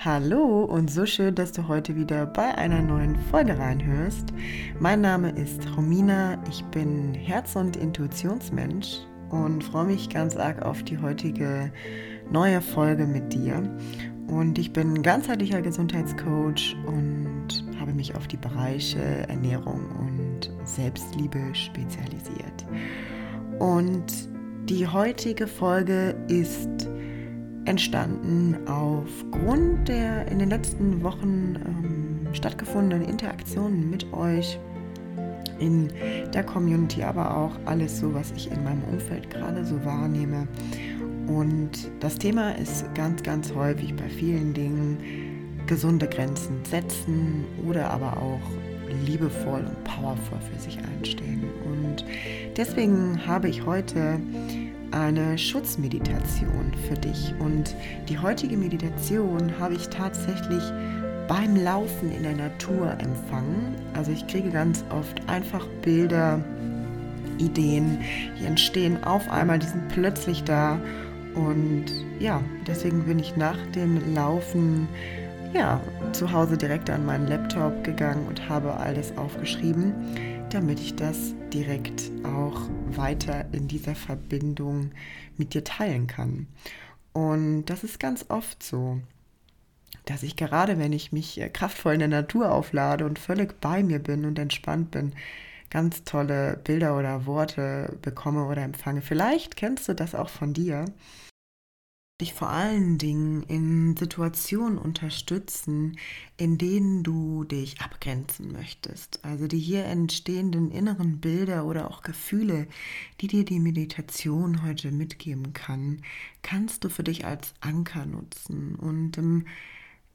Hallo und so schön, dass du heute wieder bei einer neuen Folge reinhörst. Mein Name ist Romina, ich bin Herz- und Intuitionsmensch und freue mich ganz arg auf die heutige neue Folge mit dir. Und ich bin ganzheitlicher Gesundheitscoach und habe mich auf die Bereiche Ernährung und Selbstliebe spezialisiert. Und die heutige Folge ist entstanden aufgrund der in den letzten Wochen ähm, stattgefundenen Interaktionen mit euch in der Community, aber auch alles so, was ich in meinem Umfeld gerade so wahrnehme. Und das Thema ist ganz, ganz häufig bei vielen Dingen gesunde Grenzen setzen oder aber auch liebevoll und powervoll für sich einstehen. Und deswegen habe ich heute eine Schutzmeditation für dich. Und die heutige Meditation habe ich tatsächlich beim Laufen in der Natur empfangen. Also ich kriege ganz oft einfach Bilder, Ideen, die entstehen auf einmal, die sind plötzlich da. Und ja, deswegen bin ich nach dem Laufen ja, zu Hause direkt an meinen Laptop gegangen und habe alles aufgeschrieben damit ich das direkt auch weiter in dieser Verbindung mit dir teilen kann. Und das ist ganz oft so, dass ich gerade, wenn ich mich äh, kraftvoll in der Natur auflade und völlig bei mir bin und entspannt bin, ganz tolle Bilder oder Worte bekomme oder empfange. Vielleicht kennst du das auch von dir dich vor allen Dingen in Situationen unterstützen, in denen du dich abgrenzen möchtest. Also die hier entstehenden inneren Bilder oder auch Gefühle, die dir die Meditation heute mitgeben kann, kannst du für dich als Anker nutzen. Und am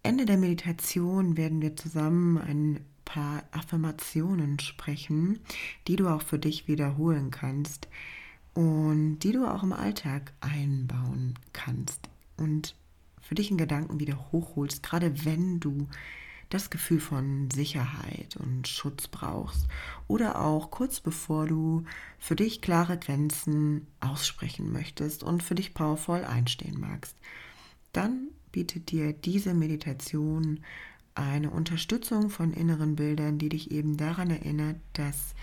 Ende der Meditation werden wir zusammen ein paar Affirmationen sprechen, die du auch für dich wiederholen kannst und die du auch im Alltag einbauen kannst und für dich in Gedanken wieder hochholst, gerade wenn du das Gefühl von Sicherheit und Schutz brauchst oder auch kurz bevor du für dich klare Grenzen aussprechen möchtest und für dich powervoll einstehen magst, dann bietet dir diese Meditation eine Unterstützung von inneren Bildern, die dich eben daran erinnert, dass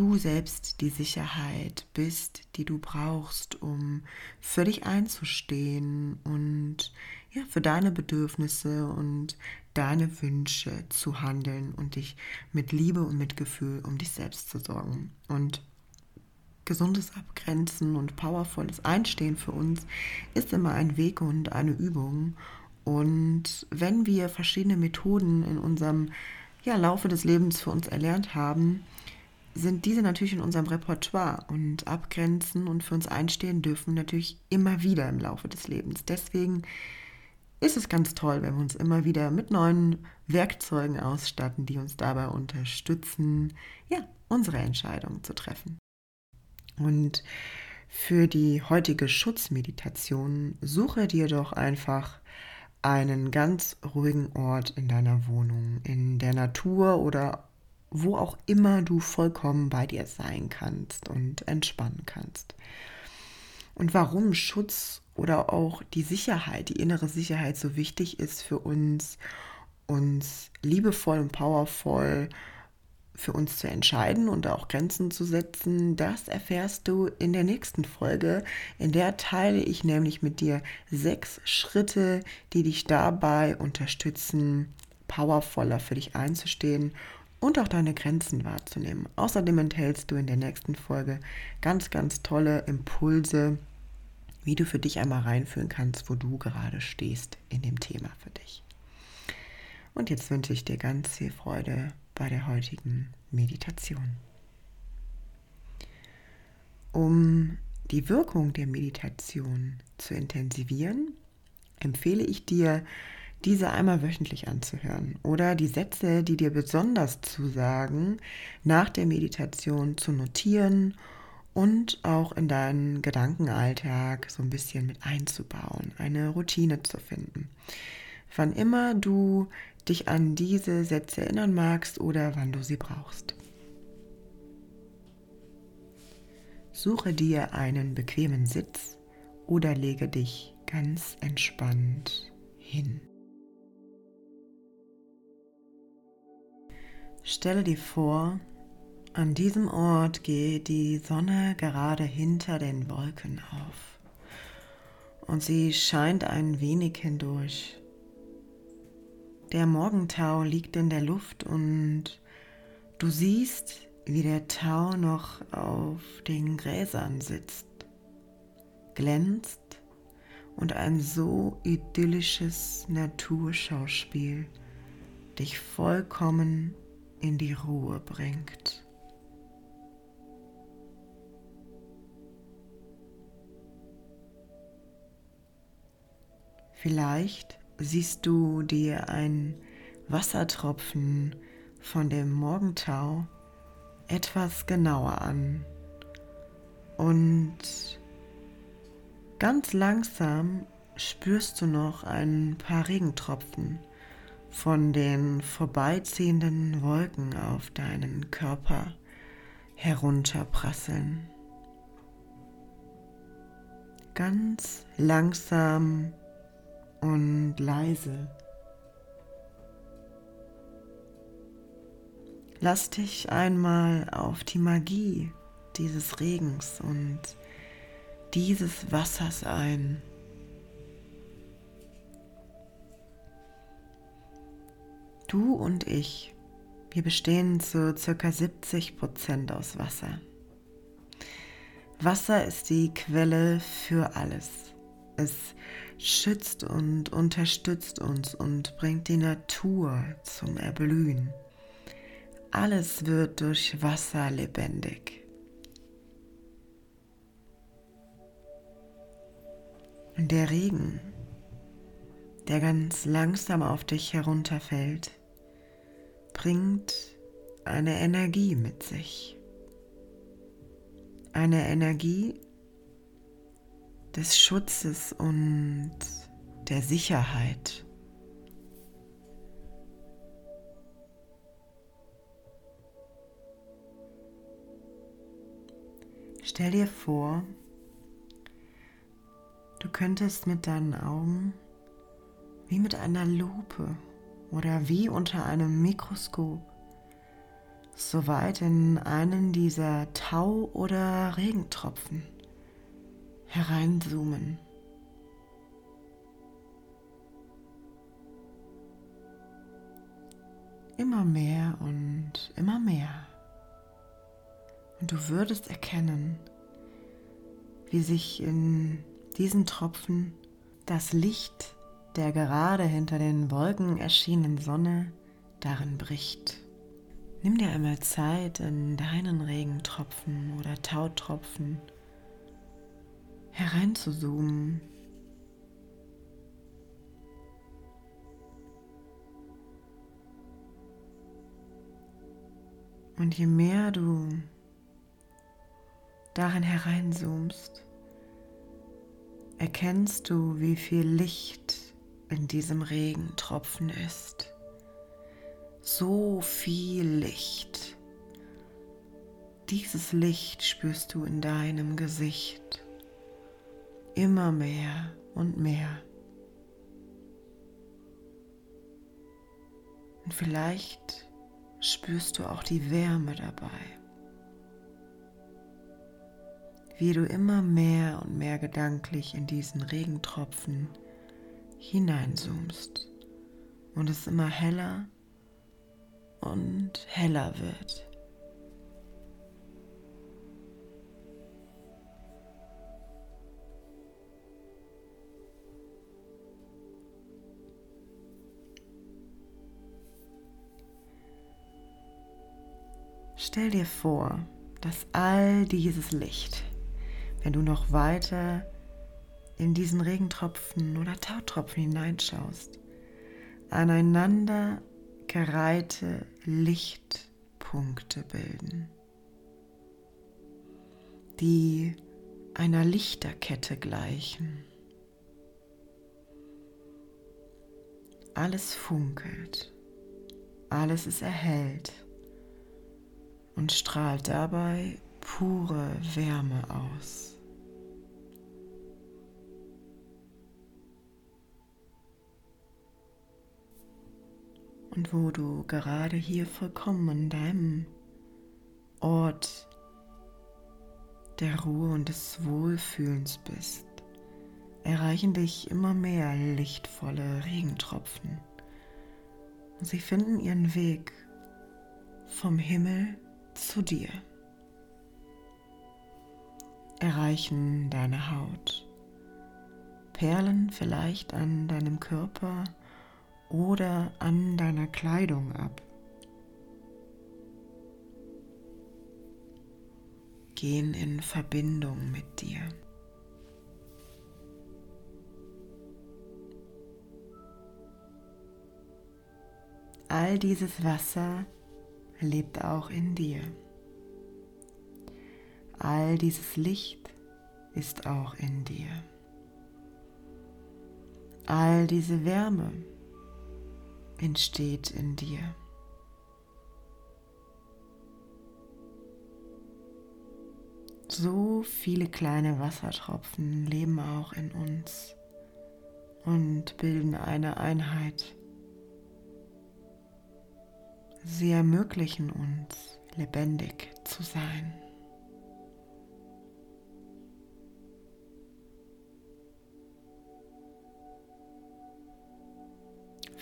du selbst die Sicherheit bist, die du brauchst, um für dich einzustehen und ja, für deine Bedürfnisse und deine Wünsche zu handeln und dich mit Liebe und Mitgefühl um dich selbst zu sorgen. Und gesundes Abgrenzen und powervolles Einstehen für uns ist immer ein Weg und eine Übung. Und wenn wir verschiedene Methoden in unserem ja, Laufe des Lebens für uns erlernt haben, sind diese natürlich in unserem Repertoire und abgrenzen und für uns einstehen dürfen natürlich immer wieder im Laufe des Lebens. Deswegen ist es ganz toll, wenn wir uns immer wieder mit neuen Werkzeugen ausstatten, die uns dabei unterstützen, ja, unsere Entscheidungen zu treffen. Und für die heutige Schutzmeditation suche dir doch einfach einen ganz ruhigen Ort in deiner Wohnung, in der Natur oder wo auch immer du vollkommen bei dir sein kannst und entspannen kannst. Und warum Schutz oder auch die Sicherheit, die innere Sicherheit so wichtig ist für uns, uns liebevoll und powervoll für uns zu entscheiden und auch Grenzen zu setzen, das erfährst du in der nächsten Folge. In der teile ich nämlich mit dir sechs Schritte, die dich dabei unterstützen, powervoller für dich einzustehen und auch deine Grenzen wahrzunehmen. Außerdem enthältst du in der nächsten Folge ganz, ganz tolle Impulse, wie du für dich einmal reinführen kannst, wo du gerade stehst in dem Thema für dich. Und jetzt wünsche ich dir ganz viel Freude bei der heutigen Meditation. Um die Wirkung der Meditation zu intensivieren, empfehle ich dir, diese einmal wöchentlich anzuhören oder die Sätze, die dir besonders zusagen, nach der Meditation zu notieren und auch in deinen Gedankenalltag so ein bisschen mit einzubauen, eine Routine zu finden. Wann immer du dich an diese Sätze erinnern magst oder wann du sie brauchst. Suche dir einen bequemen Sitz oder lege dich ganz entspannt hin. Stelle dir vor, an diesem Ort geht die Sonne gerade hinter den Wolken auf und sie scheint ein wenig hindurch. Der Morgentau liegt in der Luft und du siehst, wie der Tau noch auf den Gräsern sitzt, glänzt und ein so idyllisches Naturschauspiel dich vollkommen in die Ruhe bringt. Vielleicht siehst du dir ein Wassertropfen von dem Morgentau etwas genauer an und ganz langsam spürst du noch ein paar Regentropfen von den vorbeiziehenden Wolken auf deinen Körper herunterprasseln. Ganz langsam und leise. Lass dich einmal auf die Magie dieses Regens und dieses Wassers ein. Du und ich, wir bestehen zu ca. 70 Prozent aus Wasser. Wasser ist die Quelle für alles. Es schützt und unterstützt uns und bringt die Natur zum Erblühen. Alles wird durch Wasser lebendig. Der Regen, der ganz langsam auf dich herunterfällt, bringt eine Energie mit sich. Eine Energie des Schutzes und der Sicherheit. Stell dir vor, du könntest mit deinen Augen wie mit einer Lupe oder wie unter einem Mikroskop so weit in einen dieser Tau- oder Regentropfen hereinzoomen. Immer mehr und immer mehr. Und du würdest erkennen, wie sich in diesen Tropfen das Licht der gerade hinter den Wolken erschienenen Sonne darin bricht. Nimm dir einmal Zeit, in deinen Regentropfen oder Tautropfen hereinzuzoomen. Und je mehr du darin hereinzoomst, erkennst du, wie viel Licht in diesem Regentropfen ist. So viel Licht. Dieses Licht spürst du in deinem Gesicht immer mehr und mehr. Und vielleicht spürst du auch die Wärme dabei wie du immer mehr und mehr gedanklich in diesen Regentropfen hineinzoomst und es immer heller und heller wird. Stell dir vor, dass all dieses Licht wenn du noch weiter in diesen Regentropfen oder Tautropfen hineinschaust, aneinander gereihte Lichtpunkte bilden, die einer Lichterkette gleichen. Alles funkelt, alles ist erhellt und strahlt dabei pure Wärme aus. Und wo du gerade hier vollkommen an deinem Ort der Ruhe und des Wohlfühlens bist, erreichen dich immer mehr lichtvolle Regentropfen. Sie finden ihren Weg vom Himmel zu dir, erreichen deine Haut, perlen vielleicht an deinem Körper oder an deiner Kleidung ab. Gehen in Verbindung mit dir. All dieses Wasser lebt auch in dir. All dieses Licht ist auch in dir. All diese Wärme entsteht in dir. So viele kleine Wassertropfen leben auch in uns und bilden eine Einheit. Sie ermöglichen uns, lebendig zu sein.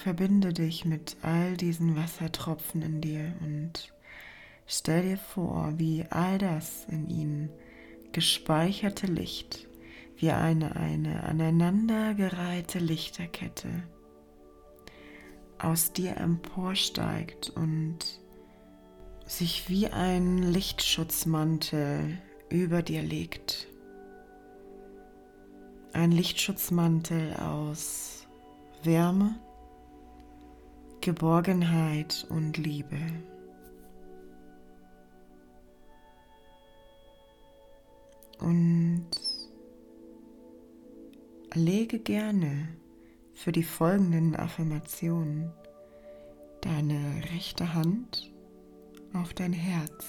Verbinde dich mit all diesen Wassertropfen in dir und stell dir vor, wie all das in ihnen gespeicherte Licht wie eine, eine aneinandergereihte Lichterkette aus dir emporsteigt und sich wie ein Lichtschutzmantel über dir legt. Ein Lichtschutzmantel aus Wärme, Geborgenheit und Liebe. Und lege gerne für die folgenden Affirmationen deine rechte Hand auf dein Herz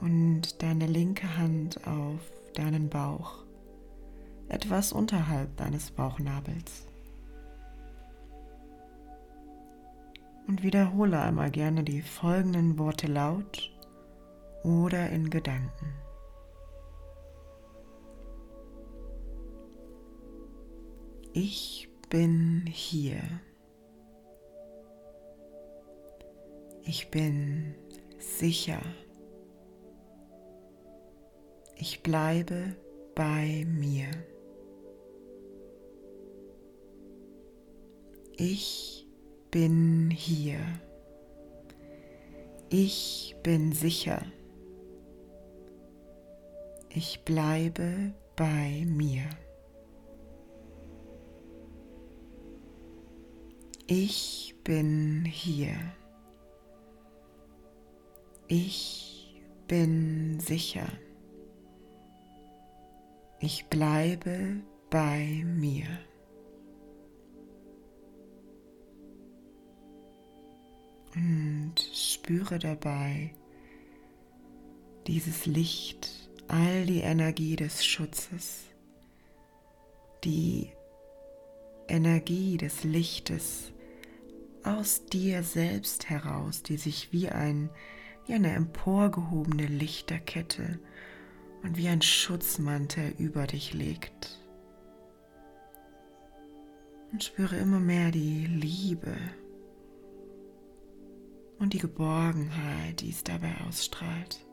und deine linke Hand auf deinen Bauch, etwas unterhalb deines Bauchnabels. Und wiederhole einmal gerne die folgenden Worte laut oder in Gedanken. Ich bin hier. Ich bin sicher. Ich bleibe bei mir. Ich bin hier. Ich bin sicher. Ich bleibe bei mir. Ich bin hier. Ich bin sicher. Ich bleibe bei mir. Und spüre dabei dieses Licht, all die Energie des Schutzes, die Energie des Lichtes, aus dir selbst heraus, die sich wie, ein, wie eine emporgehobene Lichterkette und wie ein Schutzmantel über dich legt. Und spüre immer mehr die Liebe und die Geborgenheit, die es dabei ausstrahlt.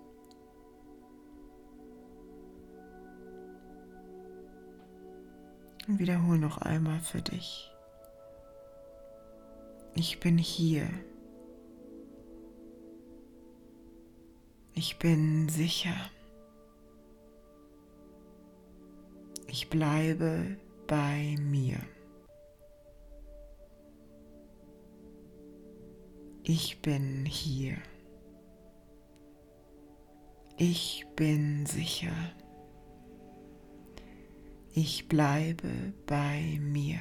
Und wiederhole noch einmal für dich. Ich bin hier. Ich bin sicher. Ich bleibe bei mir. Ich bin hier. Ich bin sicher. Ich bleibe bei mir.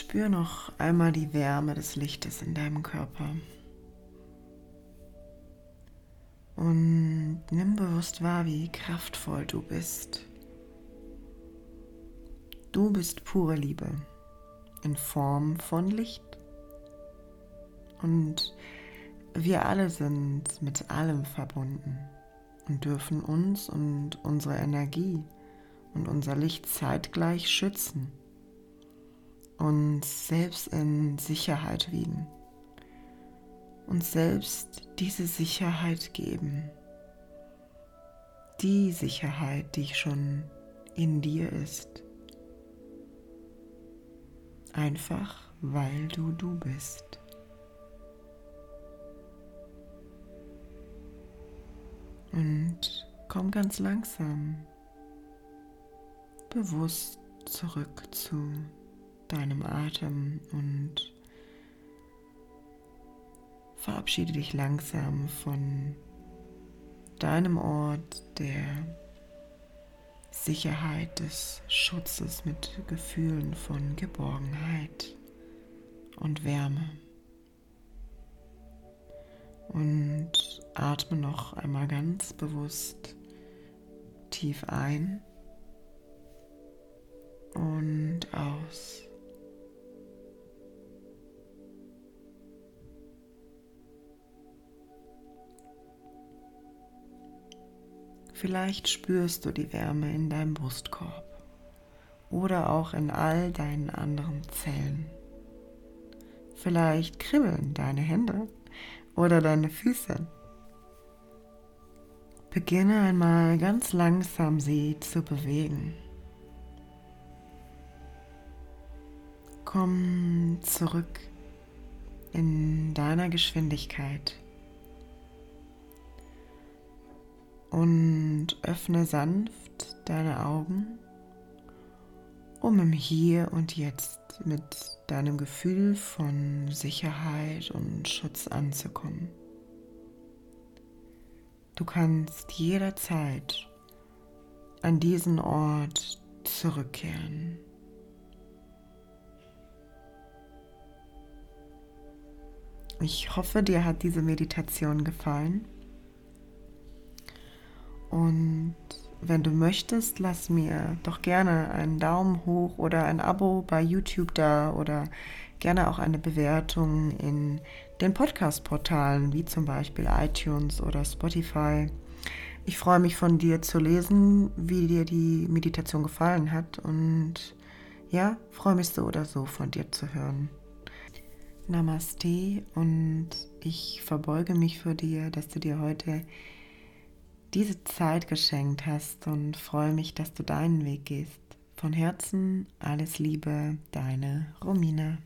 Spür noch einmal die Wärme des Lichtes in deinem Körper. Und nimm bewusst wahr, wie kraftvoll du bist. Du bist pure Liebe in Form von Licht. Und wir alle sind mit allem verbunden und dürfen uns und unsere Energie und unser Licht zeitgleich schützen, uns selbst in Sicherheit wiegen uns selbst diese Sicherheit geben. Die Sicherheit, die schon in dir ist. Einfach weil du du bist. Und komm ganz langsam, bewusst zurück zu deinem Atem und verabschiede dich langsam von deinem Ort der Sicherheit, des Schutzes mit Gefühlen von Geborgenheit und Wärme. Und atme noch einmal ganz bewusst tief ein und aus. Vielleicht spürst du die Wärme in deinem Brustkorb oder auch in all deinen anderen Zellen. Vielleicht kribbeln deine Hände oder deine Füße. Beginne einmal ganz langsam sie zu bewegen. Komm zurück in deiner Geschwindigkeit. Und öffne sanft deine Augen, um im Hier und Jetzt mit deinem Gefühl von Sicherheit und Schutz anzukommen. Du kannst jederzeit an diesen Ort zurückkehren. Ich hoffe, dir hat diese Meditation gefallen. Und wenn du möchtest, lass mir doch gerne einen Daumen hoch oder ein Abo bei YouTube da oder gerne auch eine Bewertung in den Podcast-Portalen wie zum Beispiel iTunes oder Spotify. Ich freue mich von dir zu lesen, wie dir die Meditation gefallen hat und ja, freue mich so oder so von dir zu hören. Namaste und ich verbeuge mich für dir, dass du dir heute diese Zeit geschenkt hast und freue mich, dass du deinen Weg gehst. Von Herzen alles Liebe, deine Romina.